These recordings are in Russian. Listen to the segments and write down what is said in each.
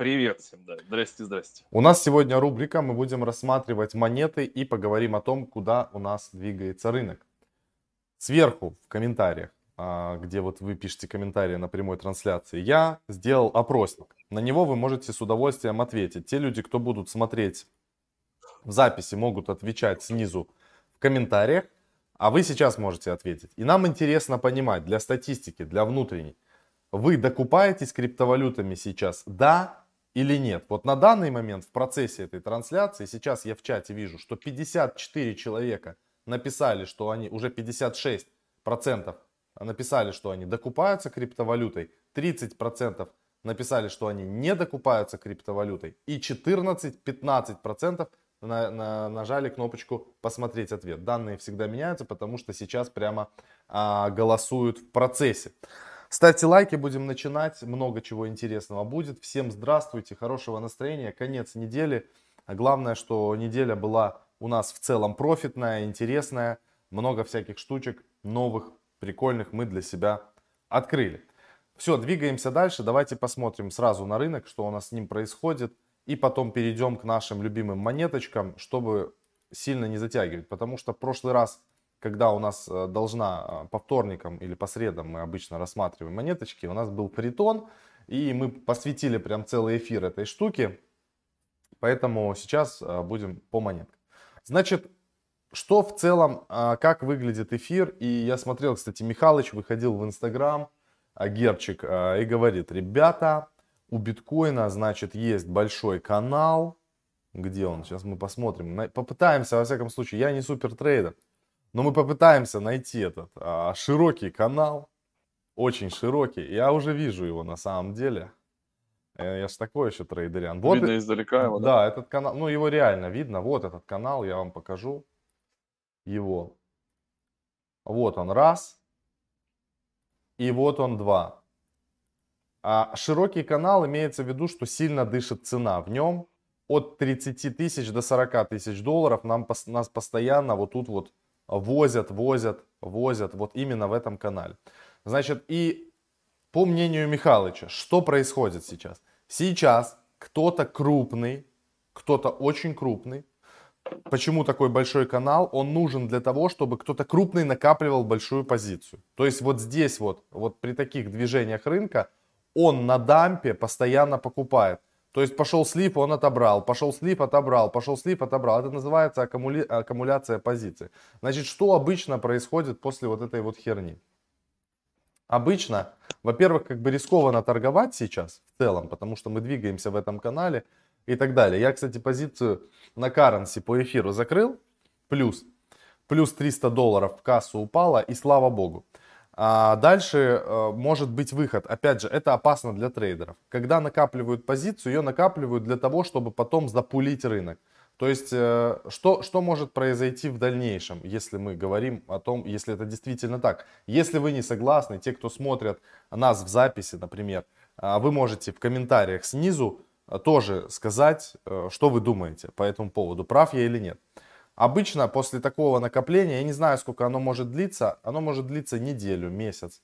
Привет всем, да. Здрасте, здрасте. У нас сегодня рубрика, мы будем рассматривать монеты и поговорим о том, куда у нас двигается рынок. Сверху в комментариях, а, где вот вы пишете комментарии на прямой трансляции, я сделал опросник. На него вы можете с удовольствием ответить. Те люди, кто будут смотреть в записи, могут отвечать снизу в комментариях, а вы сейчас можете ответить. И нам интересно понимать для статистики, для внутренней, вы докупаетесь криптовалютами сейчас, да или нет. Вот на данный момент в процессе этой трансляции, сейчас я в чате вижу, что 54 человека написали, что они, уже 56 процентов написали, что они докупаются криптовалютой, 30 процентов написали, что они не докупаются криптовалютой, и 14-15 процентов на, на, нажали кнопочку посмотреть ответ. Данные всегда меняются, потому что сейчас прямо а, голосуют в процессе. Ставьте лайки, будем начинать. Много чего интересного будет. Всем здравствуйте, хорошего настроения. Конец недели. А главное, что неделя была у нас в целом профитная, интересная. Много всяких штучек новых, прикольных мы для себя открыли. Все, двигаемся дальше. Давайте посмотрим сразу на рынок, что у нас с ним происходит. И потом перейдем к нашим любимым монеточкам, чтобы сильно не затягивать. Потому что в прошлый раз когда у нас э, должна э, по вторникам или по средам мы обычно рассматриваем монеточки, у нас был притон, и мы посвятили прям целый эфир этой штуке, поэтому сейчас э, будем по монеткам. Значит, что в целом, как выглядит эфир, и я смотрел, кстати, Михалыч выходил в Инстаграм, Герчик, и говорит, ребята, у биткоина, значит, есть большой канал, где он, сейчас мы посмотрим, попытаемся, во всяком случае, я не супер трейдер, но мы попытаемся найти этот а, широкий канал, очень широкий. Я уже вижу его на самом деле. Э, я же такой еще трейдериан. Вот, видно издалека его, да? Да, этот канал, ну его реально видно. Вот этот канал, я вам покажу его. Вот он раз. И вот он два. А широкий канал имеется в виду, что сильно дышит цена. В нем от 30 тысяч до 40 тысяч долларов нам, нас постоянно вот тут вот возят, возят, возят вот именно в этом канале. Значит, и по мнению Михалыча, что происходит сейчас? Сейчас кто-то крупный, кто-то очень крупный, почему такой большой канал, он нужен для того, чтобы кто-то крупный накапливал большую позицию. То есть вот здесь вот, вот при таких движениях рынка, он на дампе постоянно покупает. То есть пошел слип, он отобрал, пошел слип, отобрал, пошел слип, отобрал. Это называется аккумули... аккумуляция позиций. Значит, что обычно происходит после вот этой вот херни? Обычно, во-первых, как бы рискованно торговать сейчас в целом, потому что мы двигаемся в этом канале и так далее. Я, кстати, позицию на currency по эфиру закрыл, плюс, плюс 300 долларов в кассу упала, и слава богу. А дальше э, может быть выход. Опять же, это опасно для трейдеров. Когда накапливают позицию, ее накапливают для того, чтобы потом запулить рынок. То есть, э, что, что может произойти в дальнейшем, если мы говорим о том, если это действительно так. Если вы не согласны, те, кто смотрят нас в записи, например, э, вы можете в комментариях снизу тоже сказать, что вы думаете по этому поводу, прав я или нет. Обычно после такого накопления, я не знаю, сколько оно может длиться, оно может длиться неделю, месяц,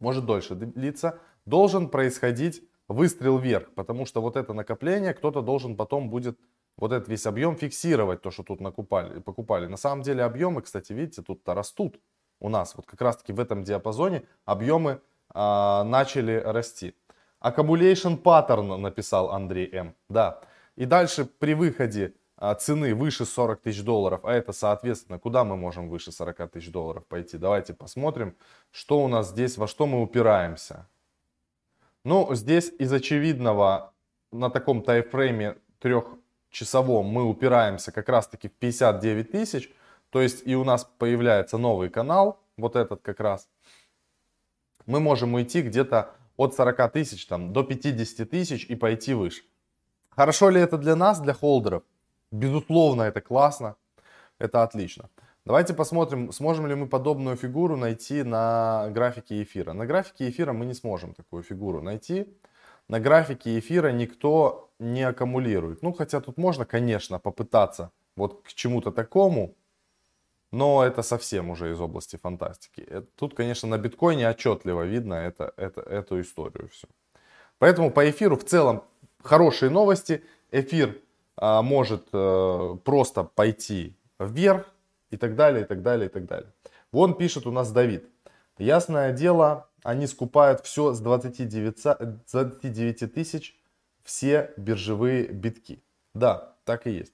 может дольше длиться, должен происходить выстрел вверх, потому что вот это накопление кто-то должен потом будет вот этот весь объем фиксировать, то, что тут накупали, покупали. На самом деле объемы, кстати, видите, тут-то растут у нас. Вот как раз-таки в этом диапазоне объемы а, начали расти. Accumulation pattern написал Андрей М. Да. И дальше при выходе цены выше 40 тысяч долларов, а это соответственно, куда мы можем выше 40 тысяч долларов пойти? Давайте посмотрим, что у нас здесь, во что мы упираемся. Ну, здесь из очевидного на таком тайфрейме трехчасовом мы упираемся как раз-таки в 59 тысяч. То есть и у нас появляется новый канал, вот этот как раз. Мы можем уйти где-то от 40 тысяч там, до 50 тысяч и пойти выше. Хорошо ли это для нас, для холдеров? Безусловно, это классно, это отлично. Давайте посмотрим, сможем ли мы подобную фигуру найти на графике эфира. На графике эфира мы не сможем такую фигуру найти. На графике эфира никто не аккумулирует. Ну, хотя тут можно, конечно, попытаться вот к чему-то такому, но это совсем уже из области фантастики. Э, тут, конечно, на биткоине отчетливо видно это, это, эту историю все. Поэтому по эфиру в целом хорошие новости. Эфир может а, просто пойти вверх и так далее, и так далее, и так далее. Вон пишет у нас Давид. Ясное дело, они скупают все с 29, 29 тысяч, все биржевые битки. Да, так и есть.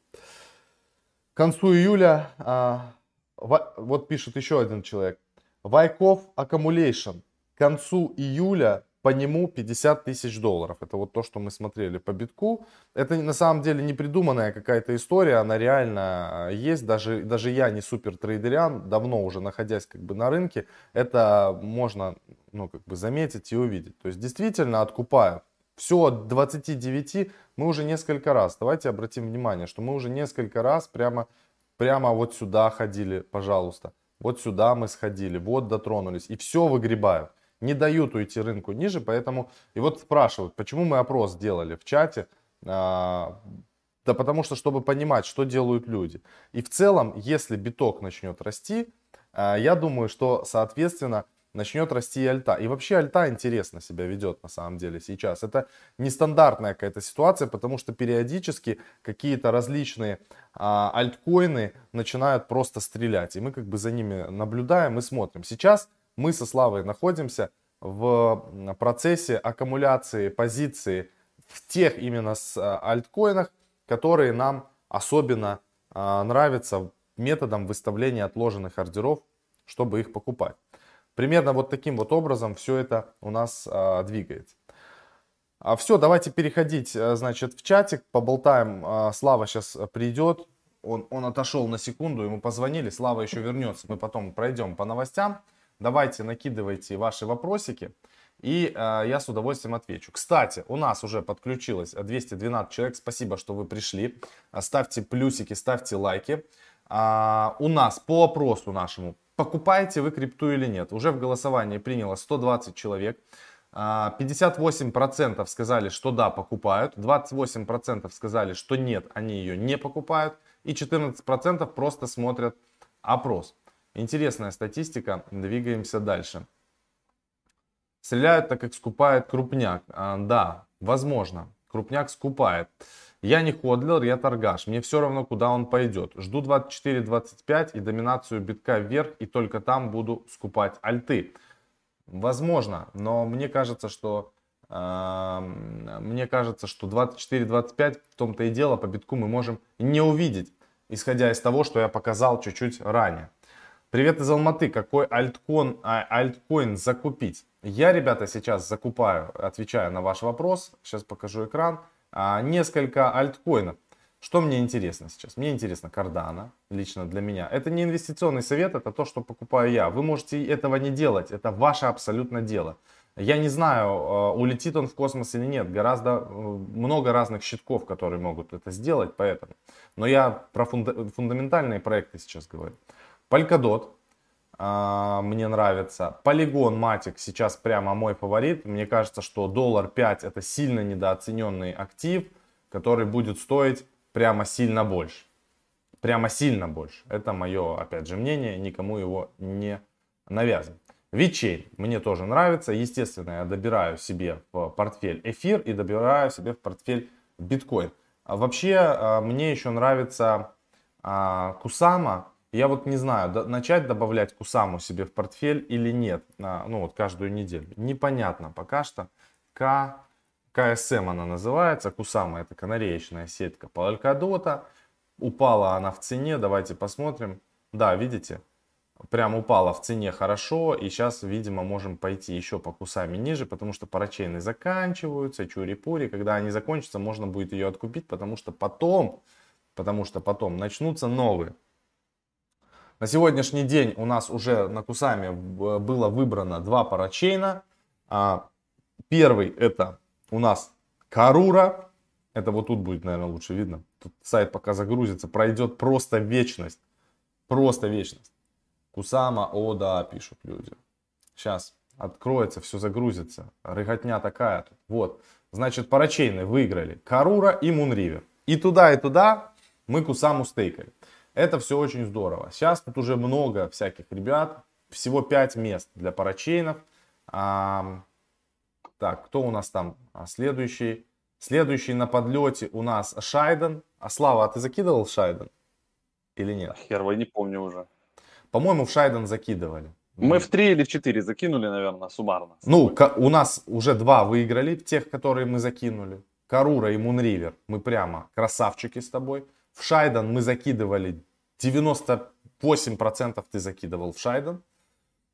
К концу июля, а, вот пишет еще один человек, Вайков Accumulation. К концу июля по нему 50 тысяч долларов. Это вот то, что мы смотрели по битку. Это на самом деле не придуманная какая-то история, она реально а, есть. Даже, даже я не супер трейдериан, давно уже находясь как бы на рынке, это можно ну, как бы заметить и увидеть. То есть действительно откупают. Все от 29 мы уже несколько раз, давайте обратим внимание, что мы уже несколько раз прямо, прямо вот сюда ходили, пожалуйста. Вот сюда мы сходили, вот дотронулись. И все выгребают не дают уйти рынку ниже, поэтому и вот спрашивают, почему мы опрос сделали в чате, а, да потому что, чтобы понимать, что делают люди. И в целом, если биток начнет расти, а, я думаю, что, соответственно, начнет расти и альта. И вообще альта интересно себя ведет на самом деле сейчас. Это нестандартная какая-то ситуация, потому что периодически какие-то различные а, альткоины начинают просто стрелять. И мы как бы за ними наблюдаем и смотрим. Сейчас мы со Славой находимся в процессе аккумуляции позиции в тех именно с а, альткоинах, которые нам особенно а, нравятся методом выставления отложенных ордеров, чтобы их покупать. Примерно вот таким вот образом все это у нас а, двигается. Все, давайте переходить, значит, в чатик, поболтаем. Слава сейчас придет, он, он отошел на секунду, ему позвонили, Слава еще вернется, мы потом пройдем по новостям. Давайте накидывайте ваши вопросики. И э, я с удовольствием отвечу. Кстати, у нас уже подключилось 212 человек. Спасибо, что вы пришли. Ставьте плюсики, ставьте лайки. А, у нас по опросу нашему, покупаете вы крипту или нет. Уже в голосовании приняло 120 человек. 58% а, сказали, что да, покупают. 28% сказали, что нет, они ее не покупают. И 14% просто смотрят опрос. Интересная статистика. Двигаемся дальше. Стреляют, так как скупает крупняк. А, да, возможно. Крупняк скупает. Я не ходлер, я торгаш. Мне все равно, куда он пойдет. Жду 24-25 и доминацию битка вверх, и только там буду скупать альты. Возможно, но мне кажется, что э, мне кажется, что 24-25 в том-то и дело по битку мы можем не увидеть, исходя из того, что я показал чуть-чуть ранее. Привет из Алматы. Какой альткоин, а, альткоин закупить? Я, ребята, сейчас закупаю, отвечаю на ваш вопрос. Сейчас покажу экран. А, несколько альткоинов. Что мне интересно сейчас? Мне интересно Cardano, лично для меня. Это не инвестиционный совет, это то, что покупаю я. Вы можете этого не делать, это ваше абсолютно дело. Я не знаю, а, улетит он в космос или нет. Гораздо э, много разных щитков, которые могут это сделать, поэтому. Но я про фунда фундаментальные проекты сейчас говорю. Polkadot а, мне нравится. Polygon Matic сейчас прямо мой фаворит. Мне кажется, что доллар 5 это сильно недооцененный актив, который будет стоить прямо сильно больше. Прямо сильно больше. Это мое, опять же, мнение. Никому его не навязываю. VeChain мне тоже нравится. Естественно, я добираю себе в портфель эфир и добираю себе в портфель биткоин. А вообще, а, мне еще нравится Кусама я вот не знаю, до, начать добавлять Кусаму себе в портфель или нет, на, ну вот каждую неделю. Непонятно пока что. К, КСМ она называется, Кусама это канареечная сетка Polkadot. Упала она в цене, давайте посмотрим. Да, видите, прям упала в цене хорошо. И сейчас, видимо, можем пойти еще по кусами ниже, потому что парачейны заканчиваются, чури-пури. Когда они закончатся, можно будет ее откупить, потому что потом, потому что потом начнутся новые. На сегодняшний день у нас уже на Кусами было выбрано два парачейна. А, первый это у нас Карура. Это вот тут будет, наверное, лучше видно. Тут сайт пока загрузится, пройдет просто вечность. Просто вечность. Кусама, о да, пишут люди. Сейчас откроется, все загрузится. Рыготня такая тут. Вот. Значит, парачейны выиграли Карура и Мунривер. И туда, и туда мы Кусаму стейкали. Это все очень здорово. Сейчас тут уже много всяких ребят. Всего 5 мест для парачейнов. А, так, кто у нас там? А, следующий. Следующий на подлете у нас Шайден. А Слава, а ты закидывал Шайден? Или нет? Хер, я не помню уже. По-моему, в Шайден закидывали. Мы в три или в четыре закинули, наверное, суммарно. Ну, у нас уже два выиграли, тех, которые мы закинули. Карура и Мунривер. Мы прямо красавчики с тобой. В Шайден мы закидывали 98% ты закидывал в Шайден.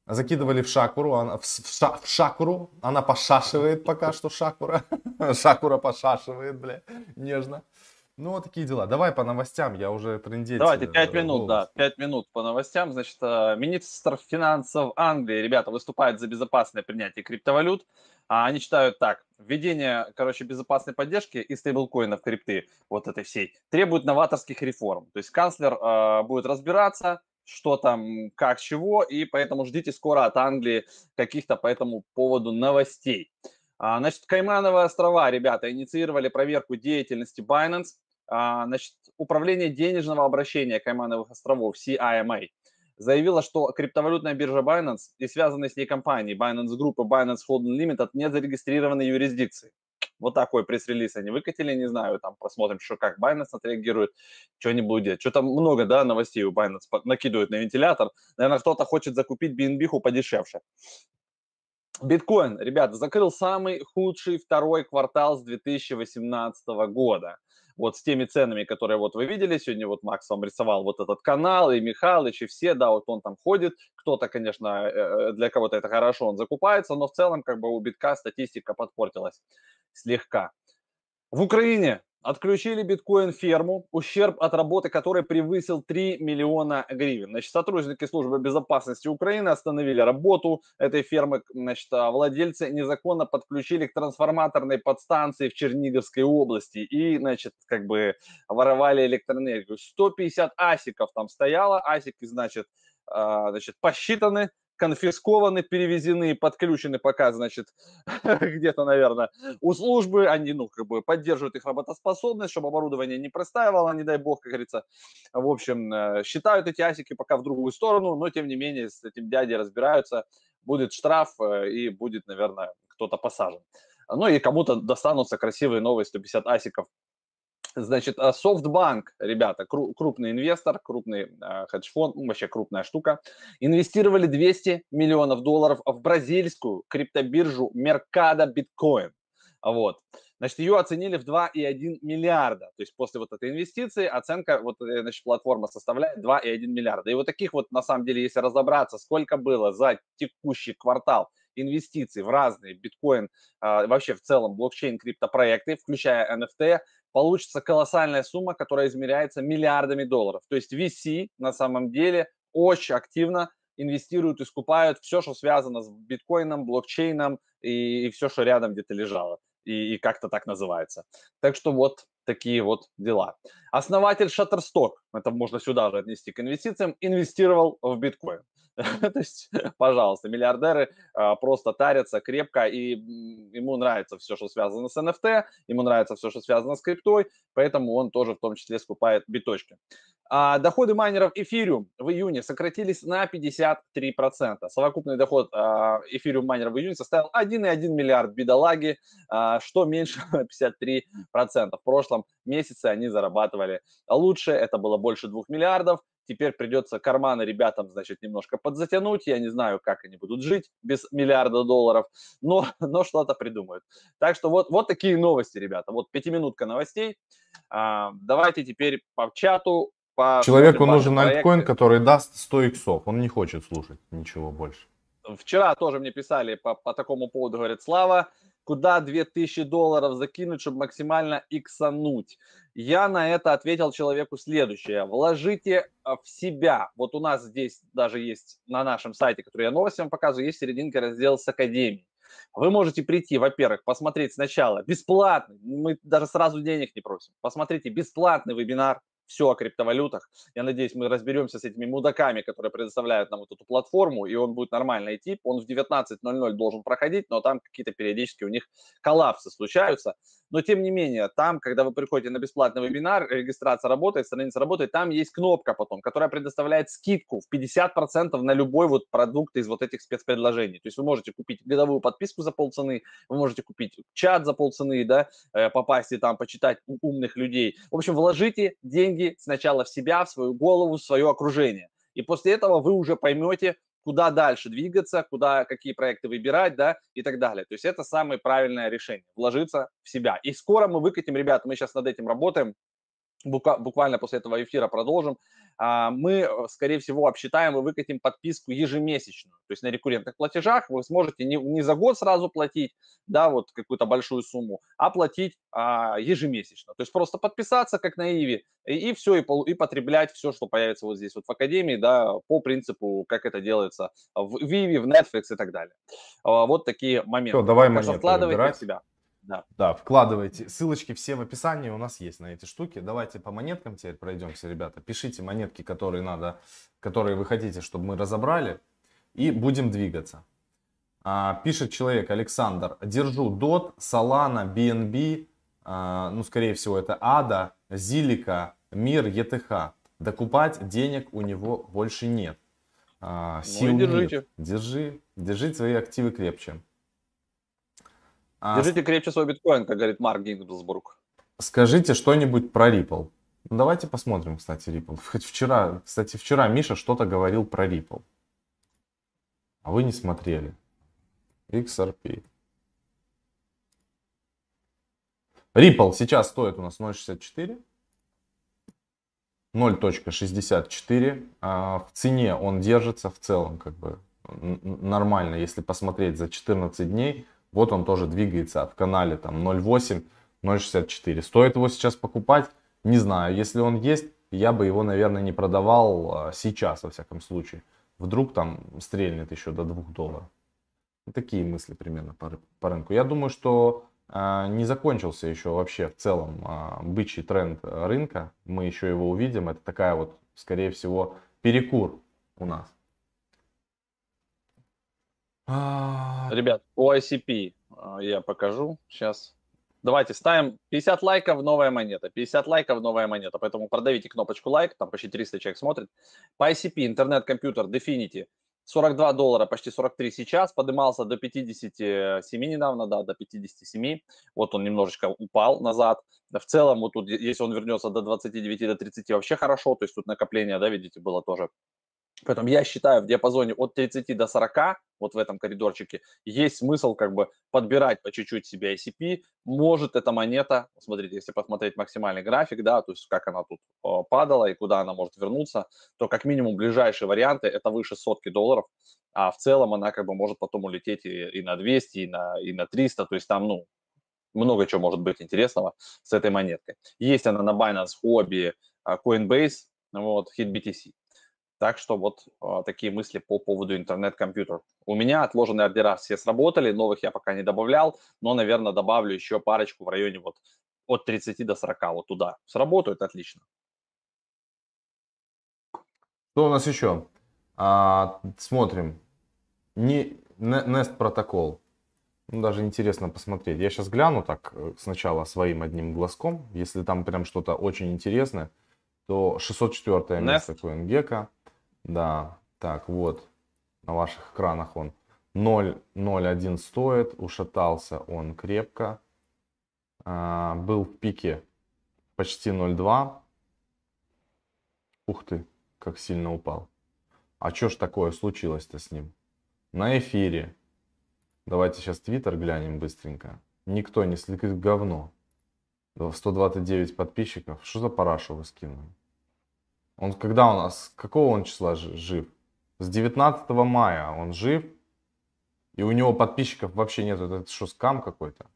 Закидывали в Шакуру, она, в, Ша- в Шакуру, она пошашивает пока что Шакура. Шакура пошашивает, бля, нежно. Ну, вот такие дела. Давай по новостям, я уже трындеть. Давайте э, 5 минут, голос. да, 5 минут по новостям. Значит, э, министр финансов Англии, ребята, выступает за безопасное принятие криптовалют. А Они считают так, введение, короче, безопасной поддержки и стейблкоинов крипты, вот этой всей, требует новаторских реформ. То есть канцлер э, будет разбираться, что там, как, чего, и поэтому ждите скоро от Англии каких-то по этому поводу новостей. А, Значит, Каймановые острова, ребята, инициировали проверку деятельности Binance. А, Значит, Управление денежного обращения Каймановых островов, CIMA, заявила, что криптовалютная биржа Binance и связанные с ней компании Binance Group и Binance Holding Limited не зарегистрированы юрисдикции. Вот такой пресс-релиз они выкатили, не знаю, там посмотрим, что как Binance отреагирует, что они будут делать. Что-то много, да, новостей у Binance накидывают на вентилятор. Наверное, кто-то хочет закупить BNB подешевше. Биткоин, ребята, закрыл самый худший второй квартал с 2018 года. Вот с теми ценами, которые вот вы видели, сегодня вот Макс вам рисовал вот этот канал, и Михалыч, и все, да, вот он там ходит. Кто-то, конечно, э, для кого-то это хорошо, он закупается, но в целом как бы у битка статистика подпортилась слегка. В Украине отключили биткоин-ферму, ущерб от работы которой превысил 3 миллиона гривен. Значит, сотрудники службы безопасности Украины остановили работу этой фермы. Значит, а владельцы незаконно подключили к трансформаторной подстанции в Черниговской области и, значит, как бы воровали электроэнергию. 150 асиков там стояло, асики, значит, а, значит, посчитаны, конфискованы, перевезены, подключены пока, значит, где-то, наверное, у службы, они, ну, как бы поддерживают их работоспособность, чтобы оборудование не простаивало, не дай бог, как говорится. В общем, э, считают эти асики пока в другую сторону, но, тем не менее, с этим дядей разбираются, будет штраф э, и будет, наверное, кто-то посажен. Ну и кому-то достанутся красивые новые 150 асиков Значит, а SoftBank, ребята, кру- крупный инвестор, крупный э, хедж-фонд, ну, вообще крупная штука, инвестировали 200 миллионов долларов в бразильскую криптобиржу Mercado Bitcoin. Вот. Значит, ее оценили в 2,1 миллиарда. То есть после вот этой инвестиции оценка, вот, э, значит, платформа составляет 2,1 миллиарда. И вот таких вот, на самом деле, если разобраться, сколько было за текущий квартал инвестиций в разные биткоин, а, вообще в целом блокчейн криптопроекты, включая NFT, получится колоссальная сумма, которая измеряется миллиардами долларов. То есть VC на самом деле очень активно инвестируют и скупают все, что связано с биткоином, блокчейном и, и все, что рядом где-то лежало и, и как-то так называется. Так что вот такие вот дела. Основатель Shutterstock, это можно сюда же отнести к инвестициям, инвестировал в биткоин. То есть, пожалуйста, миллиардеры а, просто тарятся крепко, и ему нравится все, что связано с NFT, ему нравится все, что связано с криптой, поэтому он тоже в том числе скупает биточки. А, доходы майнеров Ethereum в июне сократились на 53%. Совокупный доход а, Ethereum майнеров в июне составил 1,1 миллиард бедолаги, что меньше на 53%. В прошлом месяце они зарабатывали лучше, это было больше 2 миллиардов. Теперь придется карманы ребятам, значит, немножко подзатянуть. Я не знаю, как они будут жить без миллиарда долларов, но, но что-то придумают. Так что вот, вот такие новости, ребята. Вот пятиминутка новостей. А, давайте теперь по чату. По Человеку нужен альткоин, который даст 100 иксов. Он не хочет слушать ничего больше. Вчера тоже мне писали по, по такому поводу, говорят, Слава, куда 2000 долларов закинуть, чтобы максимально иксануть? Я на это ответил человеку следующее. Вложите а, в себя. Вот у нас здесь даже есть на нашем сайте, который я новости вам показываю, есть серединка раздел с Академией. Вы можете прийти, во-первых, посмотреть сначала бесплатный, мы даже сразу денег не просим, посмотрите бесплатный вебинар все о криптовалютах. Я надеюсь, мы разберемся с этими мудаками, которые предоставляют нам вот эту платформу, и он будет нормально идти. Он в 19.00 должен проходить, но там какие-то периодически у них коллапсы случаются. Но тем не менее, там, когда вы приходите на бесплатный вебинар, регистрация работает, страница работает, там есть кнопка потом, которая предоставляет скидку в 50% на любой вот продукт из вот этих спецпредложений. То есть вы можете купить годовую подписку за полцены, вы можете купить чат за полцены, да, э, попасть и там почитать умных людей. В общем, вложите деньги сначала в себя, в свою голову, в свое окружение. И после этого вы уже поймете, куда дальше двигаться, куда, какие проекты выбирать, да, и так далее. То есть это самое правильное решение, вложиться в себя. И скоро мы выкатим, ребята, мы сейчас над этим работаем, буквально после этого эфира продолжим, мы, э, скорее всего, обсчитаем и выкатим подписку ежемесячную. То есть на рекуррентных платежах вы сможете не, не за год сразу платить, да, вот какую-то большую сумму, а платить а, ежемесячно. То есть просто подписаться, как на Иви, и, и все, и, и потреблять все, что появится вот здесь вот в Академии, да, по принципу, как это делается в Иви, в Netflix и так далее. А, вот такие моменты. Все, давай что вкладывайте в себя. Да. да, вкладывайте. Ссылочки все в описании у нас есть на эти штуки. Давайте по монеткам теперь пройдемся, ребята. Пишите монетки, которые надо, которые вы хотите, чтобы мы разобрали. И будем двигаться. А, пишет человек Александр. Держу DOT, Solana, BNB, а, ну, скорее всего, это ADA, Zilliqa, Мир, ETH. Докупать денег у него больше нет. А, сил ну держите. Нет. Держи, держи свои активы крепче. А... Держите крепче свой биткоин, как говорит Марк Гинзбург. Скажите что-нибудь про Ripple. Ну, давайте посмотрим, кстати, Ripple. Хоть вчера, кстати, вчера Миша что-то говорил про Ripple. А вы не смотрели. XRP. Ripple сейчас стоит у нас 0.64. 0.64. А в цене он держится в целом как бы нормально. Если посмотреть за 14 дней, вот он тоже двигается в канале там 0.8, 0.64. Стоит его сейчас покупать? Не знаю. Если он есть, я бы его, наверное, не продавал а, сейчас, во всяком случае. Вдруг там стрельнет еще до 2 долларов. Такие мысли примерно по, по рынку. Я думаю, что э, не закончился еще вообще в целом э, бычий тренд рынка. Мы еще его увидим. Это такая вот, скорее всего, перекур у нас. А, Ребят, ICP а, я покажу сейчас. Давайте ставим 50 лайков, новая монета. 50 лайков, новая монета. Поэтому продавите кнопочку лайк, там почти 300 человек смотрит. По ICP, интернет-компьютер, Definity, 42 доллара, почти 43 сейчас, поднимался до 57 недавно, да, до 57. Вот он немножечко упал назад. В целом, вот тут, если он вернется до 29, до 30, вообще хорошо. То есть тут накопление, да, видите, было тоже Поэтому я считаю, в диапазоне от 30 до 40, вот в этом коридорчике, есть смысл как бы подбирать по чуть-чуть себе ICP. Может эта монета, смотрите, если посмотреть максимальный график, да, то есть как она тут падала и куда она может вернуться, то как минимум ближайшие варианты это выше сотки долларов, а в целом она как бы может потом улететь и, и на 200, и на, и на 300, то есть там, ну, много чего может быть интересного с этой монеткой. Есть она на Binance, Huobi, а, Coinbase, вот, HitBTC. Так что вот э, такие мысли по поводу интернет-компьютер. У меня отложенные ордера все сработали, новых я пока не добавлял, но, наверное, добавлю еще парочку в районе вот от 30 до 40 вот туда. Сработают отлично. Что у нас еще? А, смотрим. Не, Nest протокол. Ну, даже интересно посмотреть. Я сейчас гляну так э, сначала своим одним глазком. Если там прям что-то очень интересное, то 604 место CoinGecko. Да, так, вот, на ваших экранах он 0.01 стоит, ушатался он крепко. А, был в пике почти 0.2. Ух ты, как сильно упал. А что ж такое случилось-то с ним? На эфире. Давайте сейчас твиттер глянем быстренько. Никто не следит говно. 129 подписчиков. Что за парашу вы скинули? Он когда у нас, какого он числа жив? С 19 мая он жив. И у него подписчиков вообще нет. Это что, скам какой-то?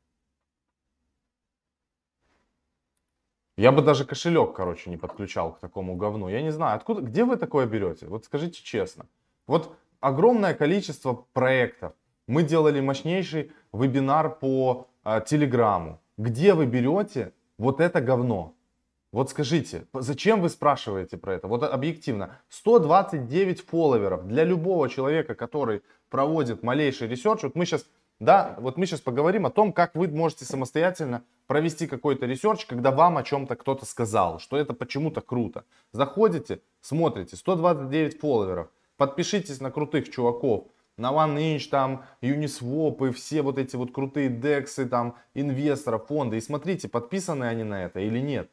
Я бы даже кошелек, короче, не подключал к такому говну. Я не знаю, откуда, где вы такое берете? Вот скажите честно. Вот огромное количество проектов. Мы делали мощнейший вебинар по э, Телеграму. Где вы берете вот это говно? Вот скажите, зачем вы спрашиваете про это? Вот объективно, 129 фолловеров для любого человека, который проводит малейший research. Вот мы сейчас, да, вот мы сейчас поговорим о том, как вы можете самостоятельно провести какой-то research, когда вам о чем-то кто-то сказал, что это почему-то круто. Заходите, смотрите, 129 фолловеров, подпишитесь на крутых чуваков, на OneInch, там, Uniswap и все вот эти вот крутые дексы, там, инвесторов, фонды. И смотрите, подписаны они на это или нет.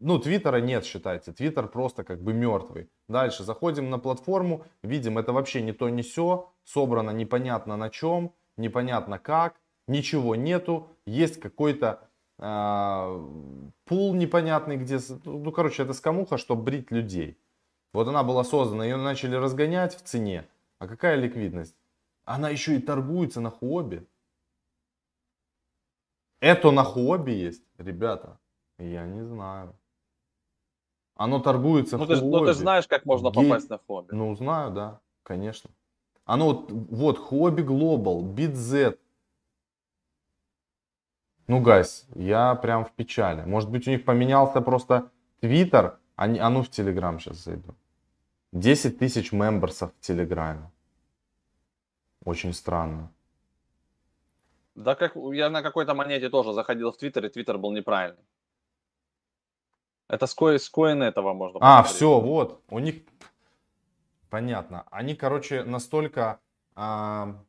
Ну, Твиттера нет, считайте. Твиттер просто как бы мертвый. Дальше заходим на платформу, видим, это вообще не то, не все. Собрано непонятно на чем, непонятно как. Ничего нету. Есть какой-то э, пул непонятный, где... Ну, короче, это скамуха, чтобы брить людей. Вот она была создана, ее начали разгонять в цене. А какая ликвидность? Она еще и торгуется на хобби. Это на хобби есть, ребята. Я не знаю. Оно торгуется ну, в ты, хобби. Ну ты знаешь, как можно Гей... попасть на хобби. Ну знаю, да, конечно. Оно вот, вот хобби глобал, BitZ. Ну, гайс, я прям в печали. Может быть, у них поменялся просто Твиттер, а, не, а ну в Телеграм сейчас зайду. 10 тысяч мемберсов в Телеграме. Очень странно. Да, как я на какой-то монете тоже заходил в Твиттер, и Твиттер был неправильный. Это с, ко... с коин этого можно А, все, вот. У них... Понятно. Они, короче, настолько... А...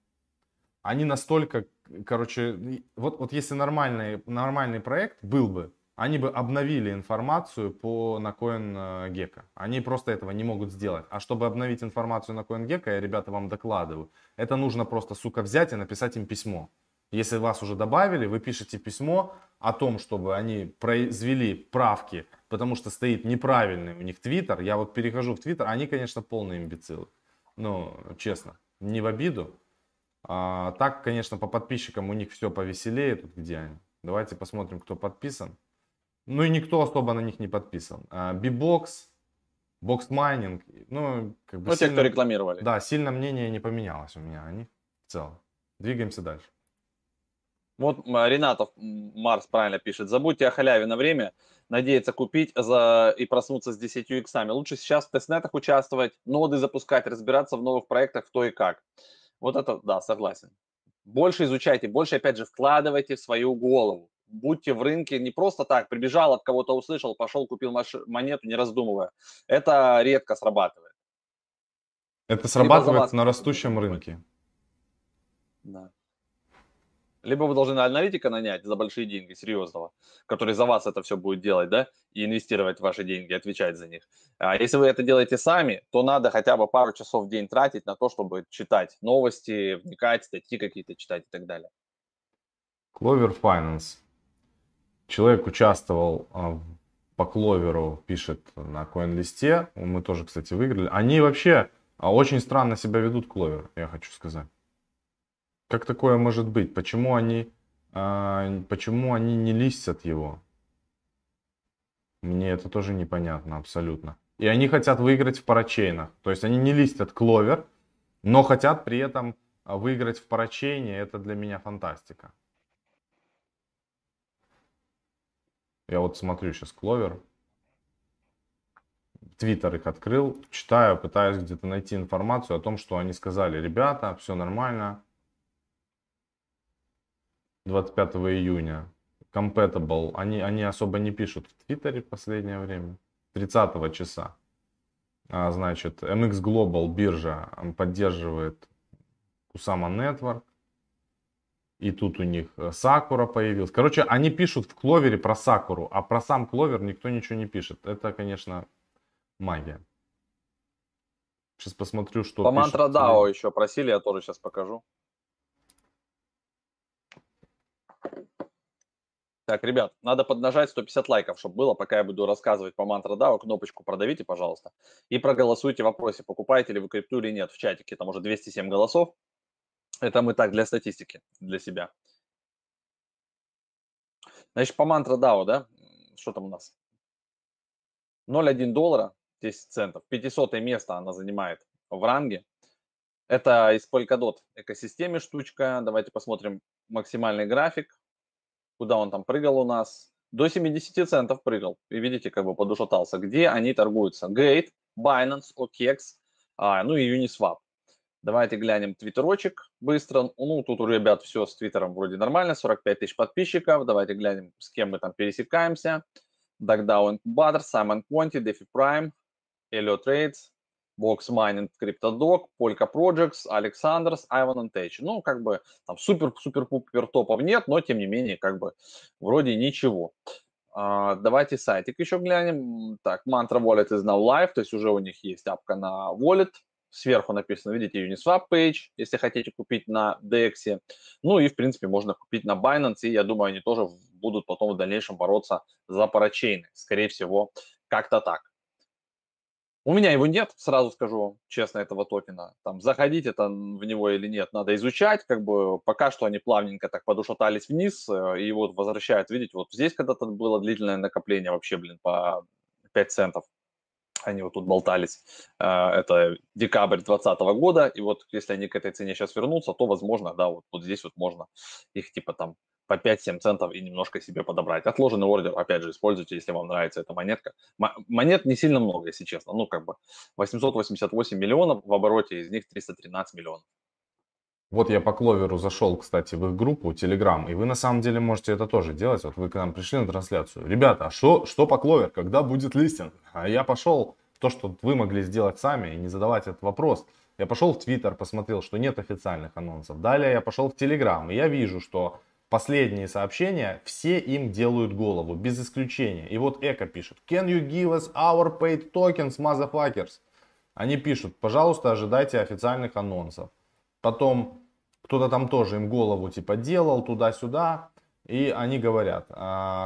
Они настолько, короче, вот, вот если нормальный, нормальный проект был бы, они бы обновили информацию по на CoinGecko. Они просто этого не могут сделать. А чтобы обновить информацию на CoinGecko, я, ребята, вам докладываю, это нужно просто, сука, взять и написать им письмо. Если вас уже добавили, вы пишете письмо о том, чтобы они произвели правки, потому что стоит неправильный у них твиттер. Я вот перехожу в твиттер, они, конечно, полные имбецилы. Ну, честно, не в обиду. А, так, конечно, по подписчикам у них все повеселее. Тут где они? Давайте посмотрим, кто подписан. Ну и никто особо на них не подписан. Бибокс, Бокс Майнинг, ну, как бы... Ну, сильно, те, кто рекламировали. Да, сильно мнение не поменялось у меня о них в целом. Двигаемся дальше. Вот Ренатов Марс правильно пишет. Забудьте о халяве на время, надеяться купить за... и проснуться с 10 иксами. Лучше сейчас в тестнетах участвовать, ноды запускать, разбираться в новых проектах, кто и как. Вот это, да, согласен. Больше изучайте, больше, опять же, вкладывайте в свою голову будьте в рынке не просто так, прибежал, от кого-то услышал, пошел, купил монету, не раздумывая. Это редко срабатывает. Это срабатывает на растущем рынке. Да. Либо вы должны аналитика нанять за большие деньги, серьезного, который за вас это все будет делать, да, и инвестировать ваши деньги, отвечать за них. А если вы это делаете сами, то надо хотя бы пару часов в день тратить на то, чтобы читать новости, вникать, статьи какие-то читать и так далее. Clover Finance. Человек участвовал а, по кловеру, пишет на коин-листе. Мы тоже, кстати, выиграли. Они вообще а, очень странно себя ведут, кловер, я хочу сказать. Как такое может быть? Почему они, а, почему они не листят его? Мне это тоже непонятно абсолютно. И они хотят выиграть в парачейнах. То есть они не листят кловер, но хотят при этом выиграть в парачейне. Это для меня фантастика. Я вот смотрю сейчас Кловер. Твиттер их открыл, читаю, пытаюсь где-то найти информацию о том, что они сказали. Ребята, все нормально. 25 июня. Compatible. Они, они особо не пишут в Твиттере в последнее время. 30 часа. А, значит, MX Global биржа поддерживает Kusama Network. И тут у них э, Сакура появилась. Короче, они пишут в Кловере про Сакуру, а про сам Кловер никто ничего не пишет. Это, конечно, магия. Сейчас посмотрю, что По мантра DAO еще просили, я тоже сейчас покажу. Так, ребят, надо поднажать 150 лайков, чтобы было, пока я буду рассказывать по мантра DAO. Кнопочку продавите, пожалуйста. И проголосуйте в вопросе, покупаете ли вы крипту или нет в чатике. Там уже 207 голосов. Это мы так для статистики, для себя. Значит, по мантра DAO, да? Что там у нас? 0,1 доллара, 10 центов. 500 место она занимает в ранге. Это из Polkadot экосистеме штучка. Давайте посмотрим максимальный график. Куда он там прыгал у нас. до 70 центов прыгал. И видите, как бы подушатался. Где они торгуются? Gate, Binance, OKEX, а, ну и Uniswap. Давайте глянем твиттерочек быстро. Ну, тут у ребят все с твиттером вроде нормально, 45 тысяч подписчиков. Давайте глянем, с кем мы там пересекаемся. Dogdown Butter, Simon Quanti, DeFi Prime, Elliot Trades, Box Mining, CryptoDoc, Polka Projects, Alexanders, Ivan and Ну, как бы там супер-супер-пупер топов нет, но тем не менее, как бы вроде ничего. Uh, давайте сайтик еще глянем. Так, Mantra Wallet is now live, то есть уже у них есть апка на Wallet. Сверху написано, видите, Uniswap page, если хотите купить на DEX. Ну и, в принципе, можно купить на Binance, и я думаю, они тоже будут потом в дальнейшем бороться за парачейны. Скорее всего, как-то так. У меня его нет, сразу скажу честно, этого токена. Там заходить это в него или нет, надо изучать. Как бы пока что они плавненько так подушатались вниз э, и вот возвращают. Видите, вот здесь когда-то было длительное накопление вообще, блин, по 5 центов. Они вот тут болтались. Э, это декабрь 2020 года. И вот если они к этой цене сейчас вернутся, то, возможно, да, вот, вот здесь вот можно их типа там по 5-7 центов и немножко себе подобрать. Отложенный ордер, опять же, используйте, если вам нравится эта монетка. Монет не сильно много, если честно. Ну, как бы 888 миллионов в обороте, из них 313 миллионов. Вот я по Кловеру зашел, кстати, в их группу Telegram, и вы на самом деле можете это тоже делать. Вот вы к нам пришли на трансляцию. Ребята, а что, что по Кловер? Когда будет листинг? А я пошел то, что вы могли сделать сами и не задавать этот вопрос. Я пошел в Твиттер, посмотрел, что нет официальных анонсов. Далее я пошел в Телеграм, и я вижу, что последние сообщения, все им делают голову, без исключения. И вот Эко пишет, can you give us our paid tokens, motherfuckers? Они пишут, пожалуйста, ожидайте официальных анонсов. Потом кто-то там тоже им голову типа делал туда-сюда. И они говорят,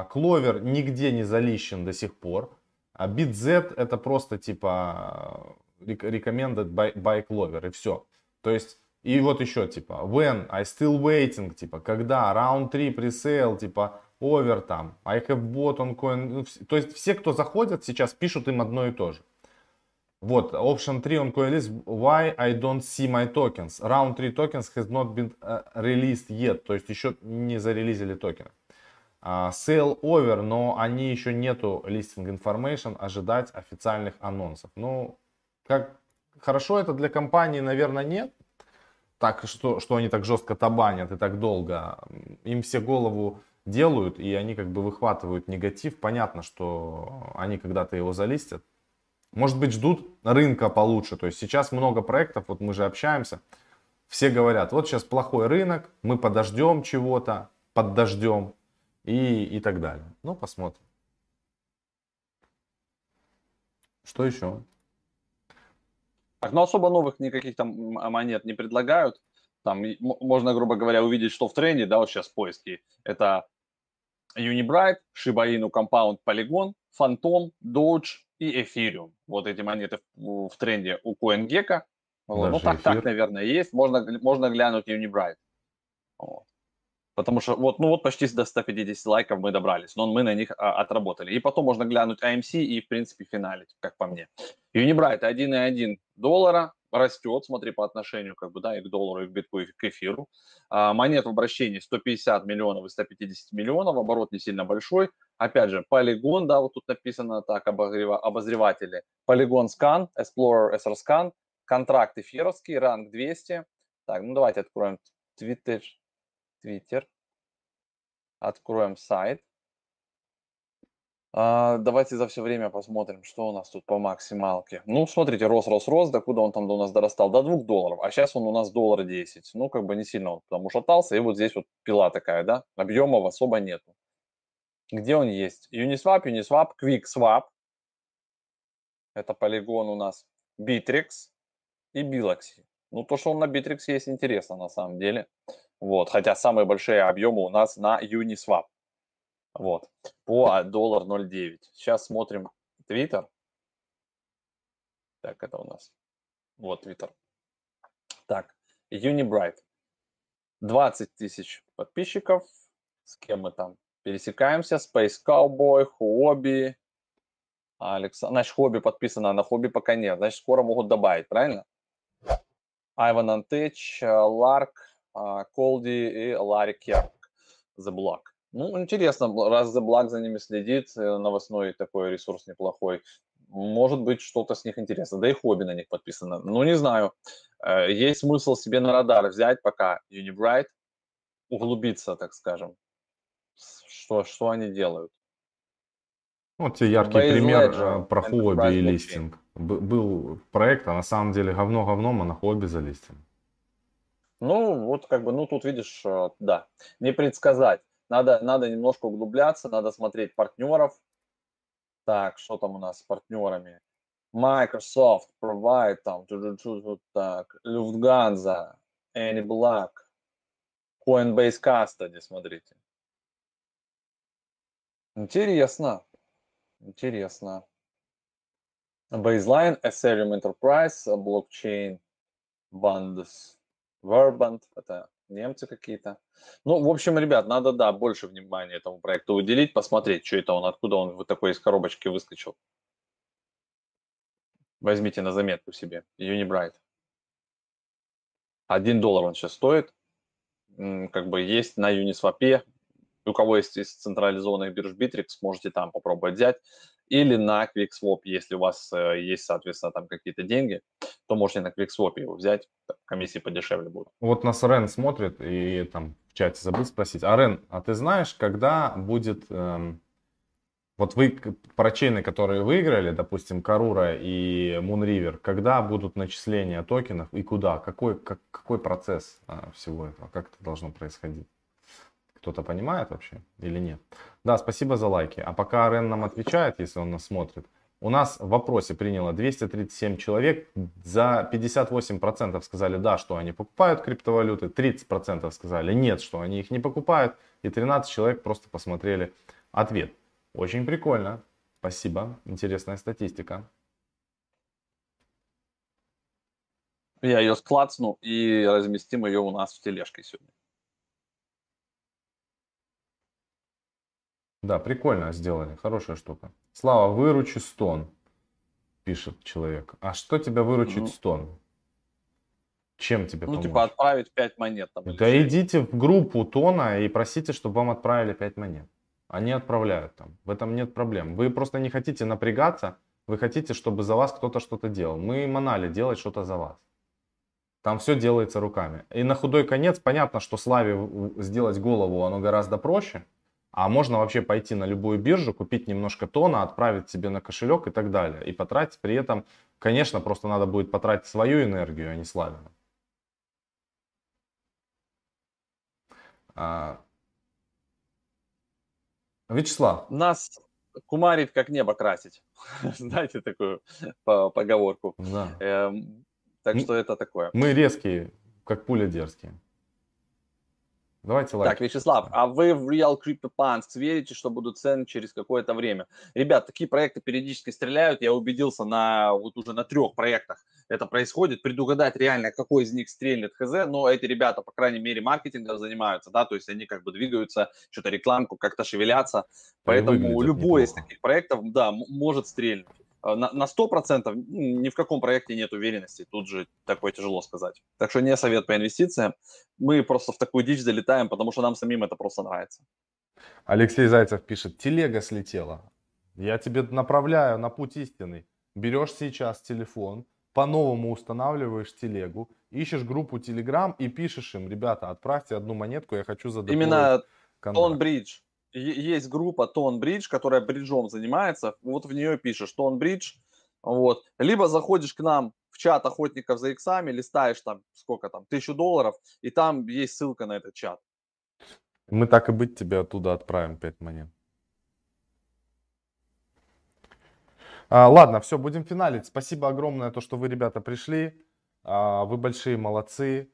Кловер нигде не залищен до сих пор. А BitZ это просто типа recommended by, by Clover и все. То есть и вот еще типа, when, I still waiting, типа, когда, round 3 пресейл, типа, over там, I have bought on coin. Ну, то есть все, кто заходят сейчас, пишут им одно и то же. Вот, option 3 on CoinList, why I don't see my tokens. Round 3 tokens has not been uh, released yet, то есть еще не зарелизили токены. Uh, sale over, но они еще нету listing information, ожидать официальных анонсов. Ну, как хорошо это для компании, наверное, нет, так, что, что они так жестко табанят и так долго. Им все голову делают, и они как бы выхватывают негатив. Понятно, что они когда-то его залистят. Может быть, ждут рынка получше. То есть сейчас много проектов, вот мы же общаемся. Все говорят, вот сейчас плохой рынок, мы подождем чего-то, подождем и, и так далее. Ну, посмотрим. Что еще? Так, ну особо новых никаких там монет не предлагают. Там можно, грубо говоря, увидеть, что в тренде, да, вот сейчас поиски. Это Unibright, Shiba Inu Compound Polygon, Phantom, Doge и Ethereum. Вот эти монеты в, в тренде у CoinGecko. Вот. Ну, так, так, наверное, есть. Можно, можно глянуть Unibright. Потому что вот, ну вот почти до 150 лайков мы добрались, но мы на них а, отработали. И потом можно глянуть AMC и, в принципе, финалить, как по мне. Unibright 1,1 доллара растет, смотри, по отношению как бы, да, и к доллару, и к битку, и к эфиру. А, монет в обращении 150 миллионов и 150 миллионов, оборот не сильно большой. Опять же, полигон, да, вот тут написано так, обозреватели. Полигон скан, Explorer SR Scan, контракт эфировский, ранг 200. Так, ну давайте откроем Twitter. Twitter. Откроем сайт. А, давайте за все время посмотрим, что у нас тут по максималке. Ну, смотрите, рос, рос, рос, докуда он там до нас дорастал? До 2 долларов, а сейчас он у нас доллар 10. Ну, как бы не сильно он там ушатался, и вот здесь вот пила такая, да, объемов особо нету. Где он есть? Uniswap, Uniswap, QuickSwap. Это полигон у нас Bittrex и Biloxi. Ну, то, что он на Bittrex есть, интересно на самом деле. Вот, хотя самые большие объемы у нас на Uniswap. Вот, по доллар 0,9. Сейчас смотрим Twitter. Так, это у нас. Вот Twitter. Так, Unibright. 20 тысяч подписчиков. С кем мы там пересекаемся? Space Cowboy, Хобби. Александр. Значит, Хобби подписано, а на Хобби пока нет. Значит, скоро могут добавить, правильно? Айван Антеч, Ларк, Колди и Ларри Керк. The Block. Ну, интересно, раз The Black за ними следит, э, новостной такой ресурс неплохой, может быть, что-то с них интересно. Да и хобби на них подписано. Ну, не знаю. Э, есть смысл себе на радар взять пока Unibright, углубиться, так скажем, что, что они делают. Вот тебе яркий Base пример Ledger, про хобби и листинг. Был проект, а на самом деле говно говном, а на хобби за листинг. Ну, вот как бы, ну тут видишь, э, да, не предсказать. Надо, надо немножко углубляться, надо смотреть партнеров. Так, что там у нас с партнерами? Microsoft, Provide, там, так, Lufthansa, Any Black, Coinbase Custody, смотрите. Интересно. Интересно. Baseline, Ethereum Enterprise, Blockchain, Bands, Verband, это немцы какие-то. Ну, в общем, ребят, надо, да, больше внимания этому проекту уделить, посмотреть, что это он, откуда он вот такой из коробочки выскочил. Возьмите на заметку себе, Unibright. Один доллар он сейчас стоит, как бы есть на Uniswap, у кого есть из централизованных бирж Bittrex, можете там попробовать взять. Или на QuickSwap, если у вас э, есть, соответственно, там какие-то деньги, то можете на QuickSwap его взять, комиссии подешевле будут. Вот нас Рен смотрит и там в чате забыл спросить. А Рен, а ты знаешь, когда будет... Эм, вот вы парачейны, которые выиграли, допустим, Карура и Moonriver, когда будут начисления токенов и куда? Какой, как, какой процесс а, всего этого? Как это должно происходить? Кто-то понимает вообще или нет? Да, спасибо за лайки. А пока Рен нам отвечает, если он нас смотрит, у нас в вопросе приняло 237 человек, за 58% сказали да, что они покупают криптовалюты, 30% сказали нет, что они их не покупают, и 13 человек просто посмотрели ответ. Очень прикольно. Спасибо. Интересная статистика. Я ее склацну и разместим ее у нас в тележке сегодня. Да, прикольно сделали, хорошая штука. Слава, выручи стон, пишет человек. А что тебя выручит угу. стон? Чем тебе Ну, типа отправить 5 монет. Там, да идите в группу Тона и просите, чтобы вам отправили 5 монет. Они отправляют там. В этом нет проблем. Вы просто не хотите напрягаться, вы хотите, чтобы за вас кто-то что-то делал. Мы манали делать что-то за вас. Там все делается руками. И на худой конец понятно, что Славе сделать голову оно гораздо проще. А можно вообще пойти на любую биржу, купить немножко тона, отправить себе на кошелек и так далее. И потратить при этом, конечно, просто надо будет потратить свою энергию, а не Славину. А... Вячеслав. Нас кумарит как небо красить. Знаете такую поговорку. Да. Эм, так что это такое. Мы резкие, как пуля дерзкие. Давайте лайк. Так, Вячеслав, а вы в Real CryptoPunks верите, что будут цены через какое-то время? Ребят, такие проекты периодически стреляют. Я убедился на вот уже на трех проектах это происходит. Предугадать реально, какой из них стрельнет хз, но эти ребята, по крайней мере, маркетингом занимаются, да, то есть они как бы двигаются, что-то рекламку, как-то шевелятся. Поэтому любой из таких проектов, да, может стрельнуть. Э, на, на 100% ни в каком проекте нет уверенности, тут же такое тяжело сказать. Так что не совет по инвестициям, мы просто в такую дичь залетаем, потому что нам самим это просто нравится. Алексей Зайцев пишет, телега слетела, я тебе направляю на путь истинный. Берешь сейчас телефон, по-новому устанавливаешь телегу, ищешь группу Telegram и пишешь им, ребята, отправьте одну монетку, я хочу задать. Именно Тон Бридж есть группа Tone Bridge, которая бриджом занимается, вот в нее пишешь Tone Bridge, вот, либо заходишь к нам в чат охотников за иксами, листаешь там, сколько там, тысячу долларов, и там есть ссылка на этот чат. Мы так и быть тебе оттуда отправим 5 монет. А, ладно, все, будем финалить. Спасибо огромное, то, что вы, ребята, пришли. А, вы большие молодцы.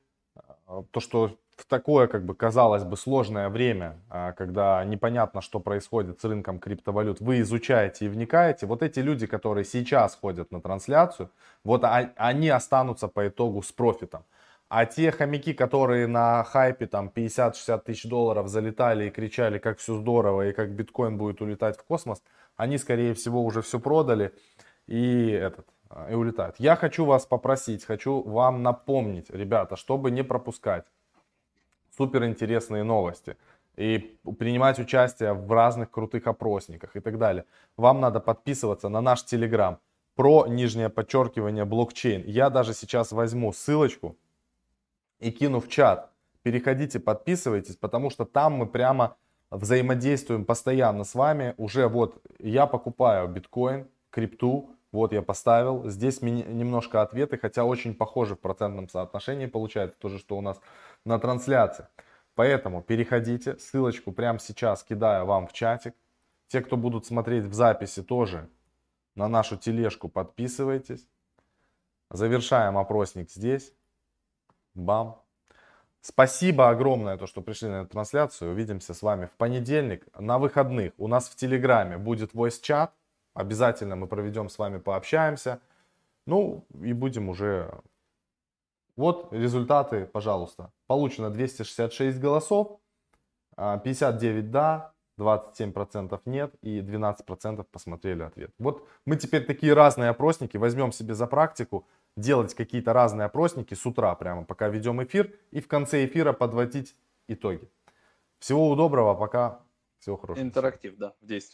А, то, что в такое, как бы, казалось бы, сложное время, а, когда непонятно, что происходит с рынком криптовалют, вы изучаете и вникаете, вот эти люди, которые сейчас ходят на трансляцию, вот они останутся по итогу с профитом. А те хомяки, которые на хайпе там 50-60 тысяч долларов залетали и кричали, как все здорово и как биткоин будет улетать в космос, они, скорее всего, уже все продали и этот и улетают. Я хочу вас попросить, хочу вам напомнить, ребята, чтобы не пропускать супер интересные новости. и принимать участие в разных крутых опросниках и так далее. Вам надо подписываться на наш Телеграм про нижнее подчеркивание блокчейн. Я даже сейчас возьму ссылочку и кину в чат. Переходите, подписывайтесь, потому что там мы прямо взаимодействуем постоянно с вами. Уже вот я покупаю биткоин, крипту, вот я поставил. Здесь немножко ответы, хотя очень похожи в процентном соотношении получается, тоже что у нас на трансляции. Поэтому переходите, ссылочку прямо сейчас кидаю вам в чатик. Те, кто будут смотреть в записи, тоже на нашу тележку подписывайтесь. Завершаем опросник здесь. Бам. Спасибо огромное, то, что пришли на эту трансляцию. Увидимся с вами в понедельник. На выходных у нас в Телеграме будет voice чат. Обязательно мы проведем с вами, пообщаемся. Ну и будем уже... Вот результаты, пожалуйста. Получено 266 голосов. 59 а, да, 27% нет и 12% посмотрели ответ. Вот мы теперь такие разные опросники возьмем себе за практику, делать какие-то разные опросники с утра прямо, пока ведем эфир, и в конце эфира подводить итоги. Всего доброго, пока, всего хорошего. Интерактив, да, в действии.